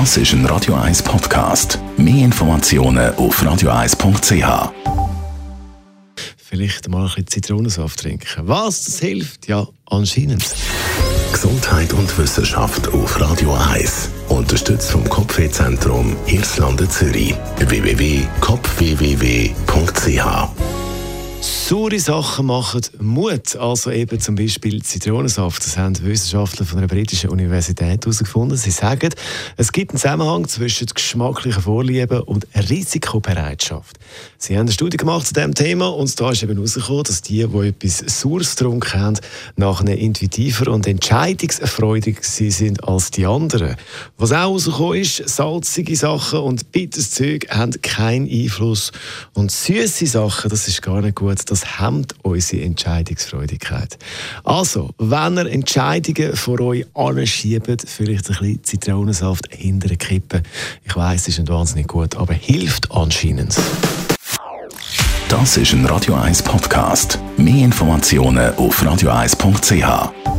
Das ist ein Radio 1 Podcast. Mehr Informationen auf radio1.ch. Vielleicht mal ein bisschen Zitronensaft trinken. Was? Das hilft? Ja, anscheinend. Gesundheit und Wissenschaft auf Radio 1. Unterstützt vom Kopfwehzentrum Irlande Zürich. www.kopfwww.ch Saure Sachen machen Mut, also eben zum Beispiel Zitronensaft. Das haben Wissenschaftler von einer britischen Universität herausgefunden. Sie sagen, es gibt einen Zusammenhang zwischen geschmacklichen Vorlieben und Risikobereitschaft. Sie haben eine Studie gemacht zu diesem Thema und da ist eben herausgekommen, dass die, die etwas Saures getrunken haben, nachher intuitiver und entscheidungsfreudiger sind als die anderen. Was auch herausgekommen ist, salzige Sachen und bitteres Zeug haben keinen Einfluss und süße Sachen, das ist gar nicht gut gut, das hemmt unsere Entscheidungsfreudigkeit. Also, wenn ihr Entscheidungen vor euch anschiebt, vielleicht ein bisschen Zitronensaft hinter Kippen. Ich weiß, es ist nicht wahnsinnig gut, aber hilft anscheinend. Das ist ein Radio 1 Podcast. Mehr Informationen auf radio1.ch.